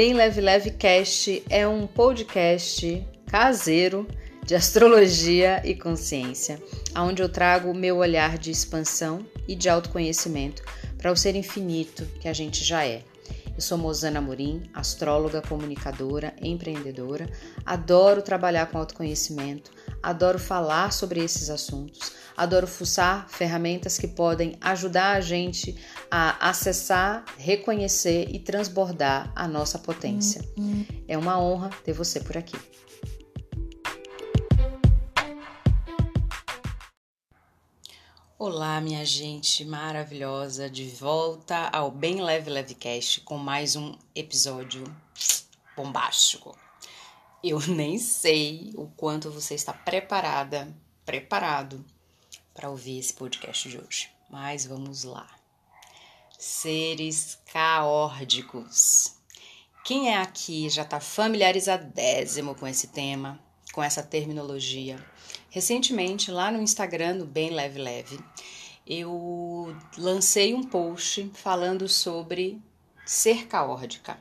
Bem Leve Leve Cast é um podcast caseiro de astrologia e consciência, onde eu trago o meu olhar de expansão e de autoconhecimento para o ser infinito que a gente já é. Eu sou Mozana Morim, astróloga, comunicadora, empreendedora. Adoro trabalhar com autoconhecimento, adoro falar sobre esses assuntos, adoro fuçar ferramentas que podem ajudar a gente a acessar, reconhecer e transbordar a nossa potência. É uma honra ter você por aqui. Olá, minha gente maravilhosa, de volta ao Bem Leve Leve Cast com mais um episódio bombástico. Eu nem sei o quanto você está preparada, preparado para ouvir esse podcast de hoje, mas vamos lá. Seres caórdicos. Quem é aqui já está familiarizadésimo com esse tema, com essa terminologia? Recentemente, lá no Instagram do Bem Leve Leve, eu lancei um post falando sobre ser caórdica,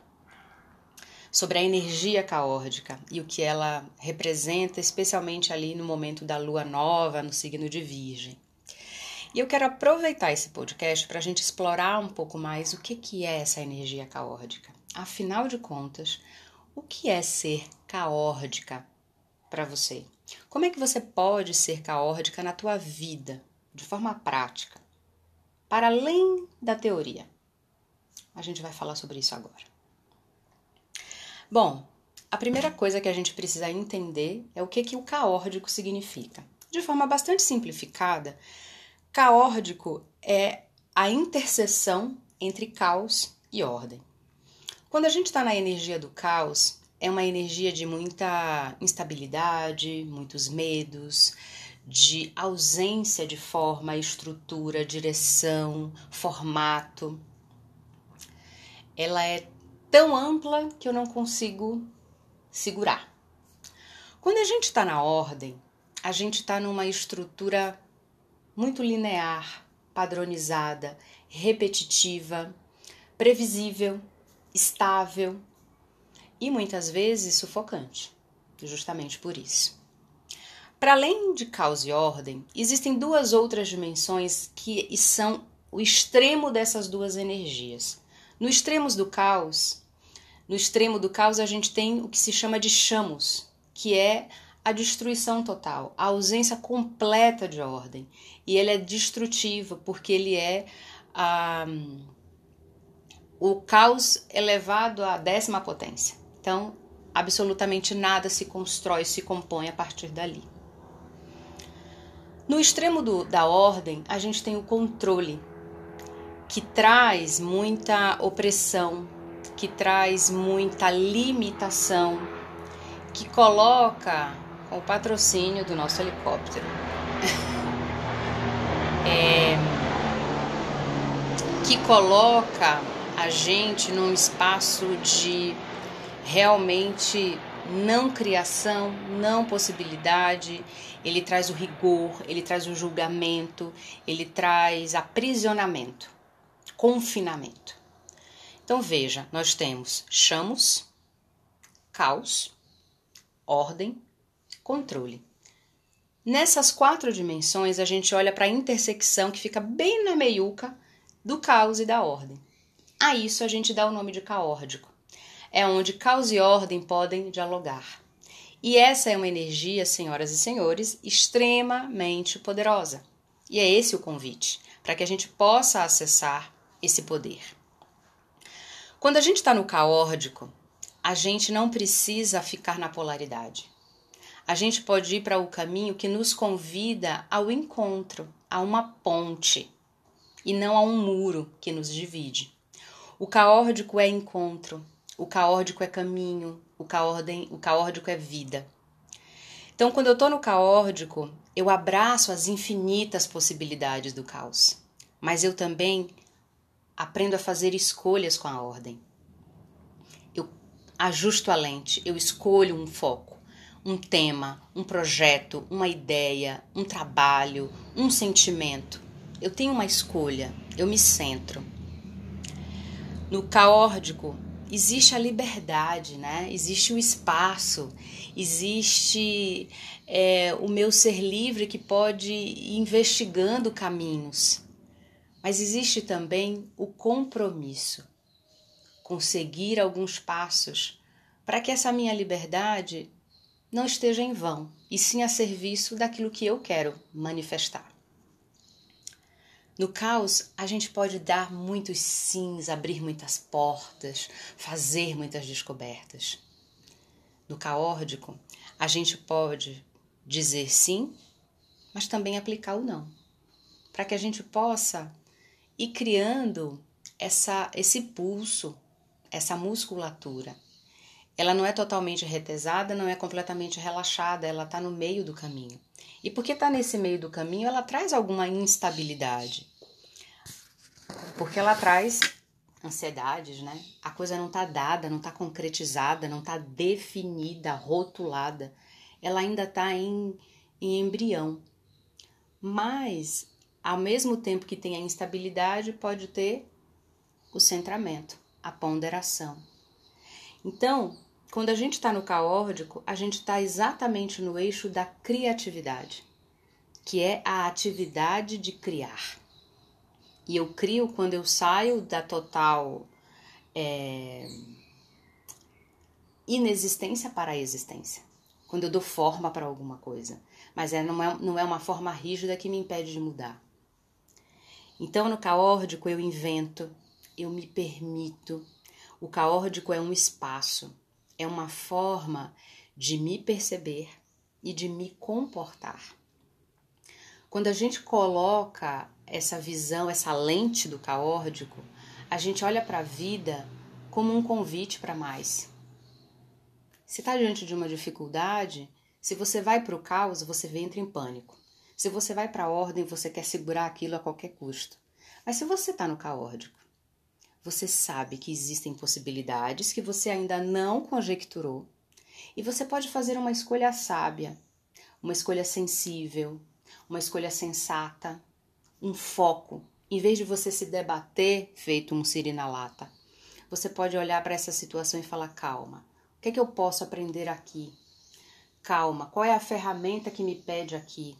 sobre a energia caórdica e o que ela representa, especialmente ali no momento da lua nova, no signo de Virgem. E eu quero aproveitar esse podcast para a gente explorar um pouco mais o que, que é essa energia caórdica. Afinal de contas, o que é ser caórdica para você? Como é que você pode ser caórdica na tua vida, de forma prática, para além da teoria? A gente vai falar sobre isso agora. Bom, a primeira coisa que a gente precisa entender é o que, que o caórdico significa. De forma bastante simplificada, caórdico é a interseção entre caos e ordem. Quando a gente está na energia do caos, é uma energia de muita instabilidade, muitos medos, de ausência de forma, estrutura, direção, formato. Ela é tão ampla que eu não consigo segurar. Quando a gente está na ordem, a gente está numa estrutura muito linear, padronizada, repetitiva, previsível, estável e muitas vezes sufocante, justamente por isso. Para além de caos e ordem, existem duas outras dimensões que são o extremo dessas duas energias. No extremo do caos, no extremo do caos a gente tem o que se chama de chamos, que é a destruição total, a ausência completa de ordem. E ele é destrutivo porque ele é ah, o caos elevado à décima potência. Então, absolutamente nada se constrói, se compõe a partir dali. No extremo do, da ordem, a gente tem o controle, que traz muita opressão, que traz muita limitação, que coloca com o patrocínio do nosso helicóptero. é, que coloca a gente num espaço de realmente não criação, não possibilidade. Ele traz o rigor, ele traz o julgamento, ele traz aprisionamento, confinamento. Então veja, nós temos chamos, caos, ordem, controle. Nessas quatro dimensões, a gente olha para a intersecção que fica bem na meiuca do caos e da ordem. A isso a gente dá o nome de caórdico é onde caos e ordem podem dialogar. E essa é uma energia, senhoras e senhores, extremamente poderosa. E é esse o convite, para que a gente possa acessar esse poder. Quando a gente está no caórdico, a gente não precisa ficar na polaridade. A gente pode ir para o caminho que nos convida ao encontro, a uma ponte, e não a um muro que nos divide. O caórdico é encontro, o caórdico é caminho, o, caordem, o caórdico é vida. Então, quando eu estou no caórdico, eu abraço as infinitas possibilidades do caos, mas eu também aprendo a fazer escolhas com a ordem. Eu ajusto a lente, eu escolho um foco, um tema, um projeto, uma ideia, um trabalho, um sentimento. Eu tenho uma escolha, eu me centro. No caórdico, existe a liberdade, né? Existe o espaço, existe é, o meu ser livre que pode ir investigando caminhos. Mas existe também o compromisso, conseguir alguns passos para que essa minha liberdade não esteja em vão, e sim a serviço daquilo que eu quero manifestar. No caos, a gente pode dar muitos sims, abrir muitas portas, fazer muitas descobertas. No caórdico, a gente pode dizer sim, mas também aplicar o não, para que a gente possa ir criando essa, esse pulso, essa musculatura. Ela não é totalmente retesada, não é completamente relaxada, ela está no meio do caminho. E porque está nesse meio do caminho, ela traz alguma instabilidade. Porque ela traz ansiedades, né? A coisa não está dada, não está concretizada, não está definida, rotulada. Ela ainda está em, em embrião. Mas, ao mesmo tempo que tem a instabilidade, pode ter o centramento, a ponderação. Então, quando a gente está no caórdico, a gente está exatamente no eixo da criatividade, que é a atividade de criar. E eu crio quando eu saio da total é, inexistência para a existência. Quando eu dou forma para alguma coisa. Mas é, não, é, não é uma forma rígida que me impede de mudar. Então, no caórdico, eu invento, eu me permito. O caórdico é um espaço é uma forma de me perceber e de me comportar. Quando a gente coloca essa visão, essa lente do caórdico, a gente olha para a vida como um convite para mais. Se está diante de uma dificuldade, se você vai para o caos, você entra em pânico. Se você vai para a ordem, você quer segurar aquilo a qualquer custo. Mas se você está no caórdico, você sabe que existem possibilidades que você ainda não conjecturou e você pode fazer uma escolha sábia, uma escolha sensível, uma escolha sensata, um foco. Em vez de você se debater feito um siri na lata, você pode olhar para essa situação e falar: calma, o que é que eu posso aprender aqui? Calma, qual é a ferramenta que me pede aqui?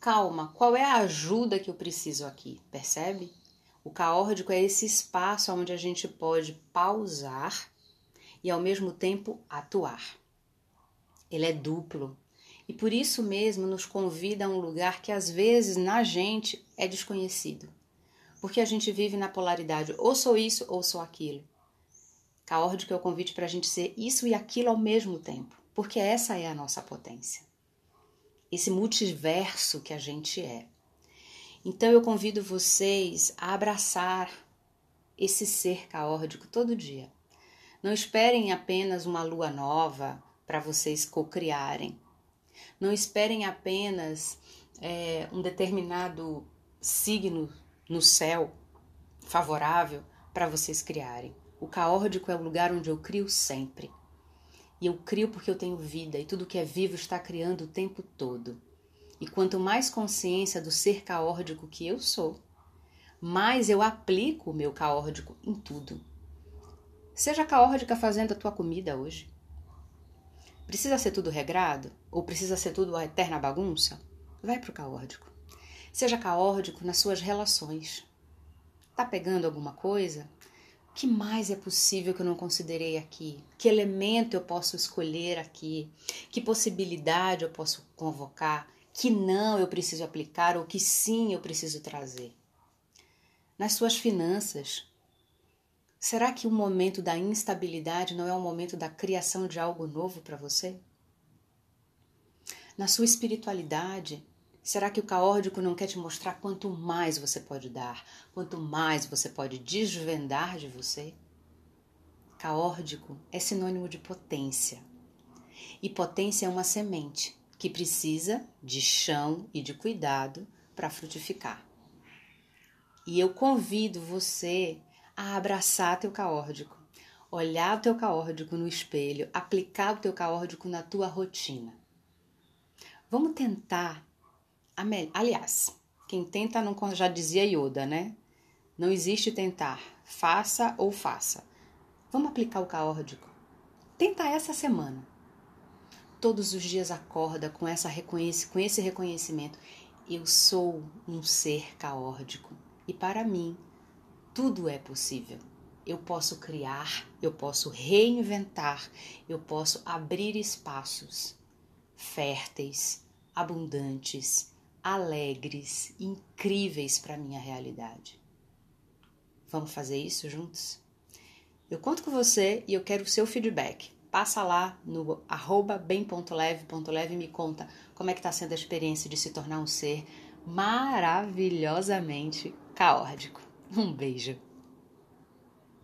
Calma, qual é a ajuda que eu preciso aqui? Percebe? O caórdico é esse espaço onde a gente pode pausar e ao mesmo tempo atuar. Ele é duplo e por isso mesmo nos convida a um lugar que às vezes na gente é desconhecido. Porque a gente vive na polaridade, ou sou isso ou sou aquilo. Caórdico é o convite para a gente ser isso e aquilo ao mesmo tempo, porque essa é a nossa potência. Esse multiverso que a gente é. Então eu convido vocês a abraçar esse ser caórdico todo dia. Não esperem apenas uma lua nova para vocês cocriarem. Não esperem apenas é, um determinado signo no céu favorável para vocês criarem. O caórdico é o lugar onde eu crio sempre. E eu crio porque eu tenho vida e tudo que é vivo está criando o tempo todo. E quanto mais consciência do ser caórdico que eu sou, mais eu aplico o meu caórdico em tudo. Seja caórdica fazendo a tua comida hoje. Precisa ser tudo regrado? Ou precisa ser tudo a eterna bagunça? Vai para o caórdico. Seja caórdico nas suas relações. Tá pegando alguma coisa? O que mais é possível que eu não considerei aqui? Que elemento eu posso escolher aqui? Que possibilidade eu posso convocar? que não eu preciso aplicar ou que sim eu preciso trazer. Nas suas finanças, será que o momento da instabilidade não é o momento da criação de algo novo para você? Na sua espiritualidade, será que o caórdico não quer te mostrar quanto mais você pode dar, quanto mais você pode desvendar de você? Caórdico é sinônimo de potência. E potência é uma semente que precisa de chão e de cuidado para frutificar. E eu convido você a abraçar teu caórdico, olhar o teu caórdico no espelho, aplicar o teu caórdico na tua rotina. Vamos tentar. Aliás, quem tenta não já dizia Yoda, né? Não existe tentar, faça ou faça. Vamos aplicar o caórdico. Tenta essa semana. Todos os dias acorda com, essa reconhece, com esse reconhecimento. Eu sou um ser caórdico. E para mim, tudo é possível. Eu posso criar, eu posso reinventar, eu posso abrir espaços férteis, abundantes, alegres, incríveis para a minha realidade. Vamos fazer isso juntos? Eu conto com você e eu quero o seu feedback. Passa lá no arroba bem.leve.leve e me conta como é que está sendo a experiência de se tornar um ser maravilhosamente caórdico. Um beijo!